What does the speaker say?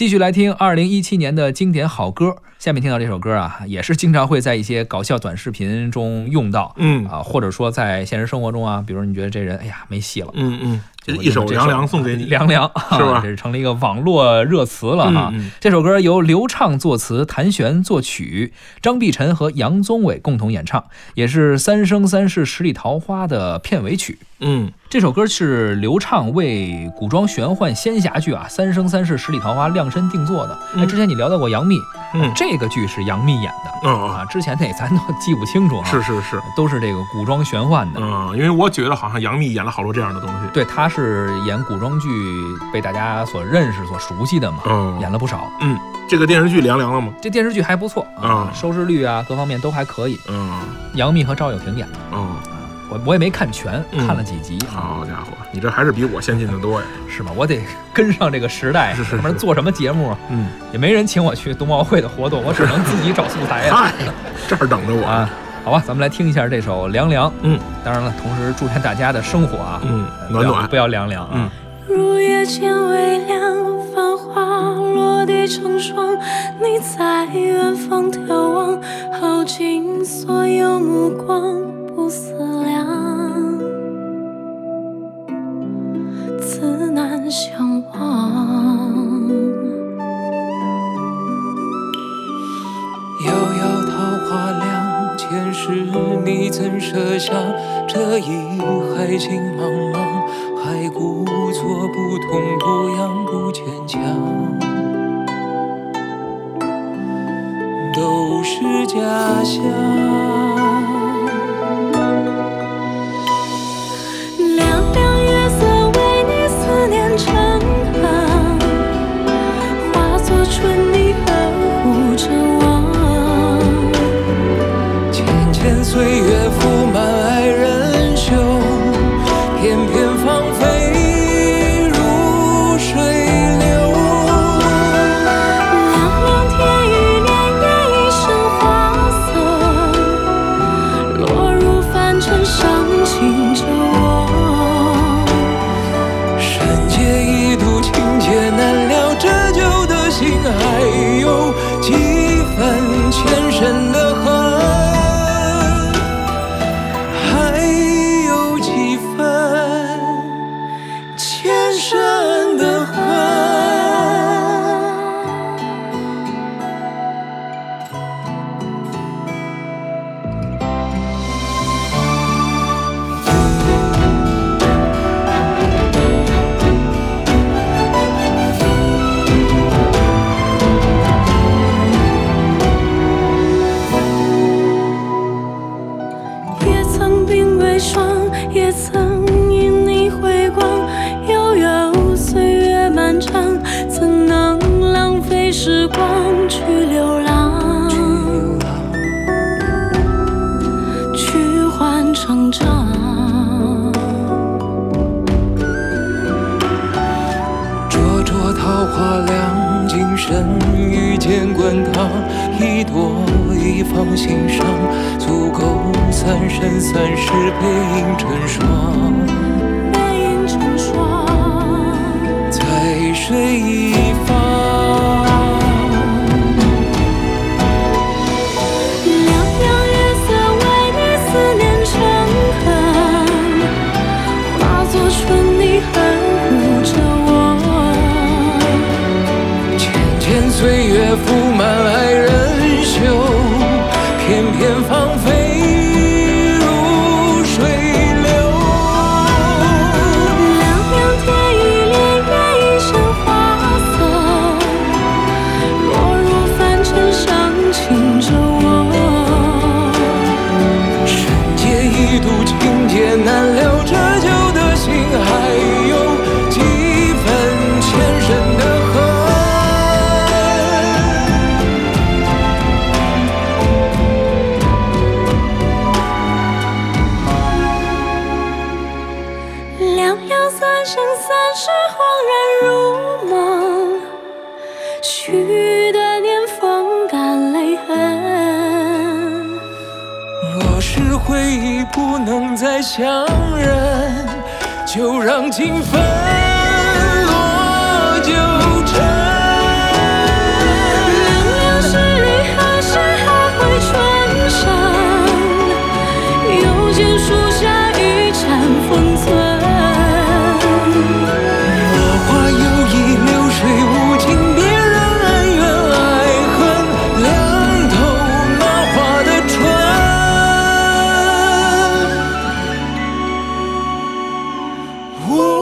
继续来听二零一七年的经典好歌。下面听到这首歌啊，也是经常会在一些搞笑短视频中用到，嗯。啊，或者说在现实生活中啊，比如你觉得这人哎呀没戏了，嗯嗯，就一首凉凉送给你，凉凉 是吧？这是成了一个网络热词了哈。这首歌由刘畅作词，谭旋作曲，张碧晨和杨宗纬共同演唱，也是《三生三世十里桃花》的片尾曲。嗯。这首歌是刘畅为古装玄幻仙侠剧啊《三生三世十里桃花》量身定做的。哎，嗯。之前你聊到过杨幂，嗯这个剧是杨幂演的嗯啊，之前那咱都记不清楚啊，是是是，都是这个古装玄幻的。嗯，因为我觉得好像杨幂演了好多这样的东西，对，她是演古装剧被大家所认识、所熟悉的嘛，嗯演了不少。嗯，这个电视剧凉凉了吗？这电视剧还不错啊，嗯收视率啊各方面都还可以。嗯杨幂和赵又廷演的，嗯，我我也没看全，嗯看了几集啊，好家伙，你这还是比我先进的多呀，是吧？我得跟上这个时代，是是是要不然做什么节目啊？嗯，也没人请我去冬奥会的活动，我只能自己找素材呀。这儿等着我，啊，好吧，咱们来听一下这首《凉凉》。嗯，当然了，同时祝愿大家的生活啊，嗯，暖暖不，要凉凉啊。嗯入夜渐微凉，繁花落地成霜。你在远方眺望，耗尽所有目光，相忘。遥遥桃花凉，前世你怎舍下，这一海情茫茫，还故作不痛不痒不坚强，都是假象。最成长。灼灼桃花凉，今生遇见滚烫，一朵一放心上，足够三生三世背影成双。已不能再相认，就让情分落九尘。Woo!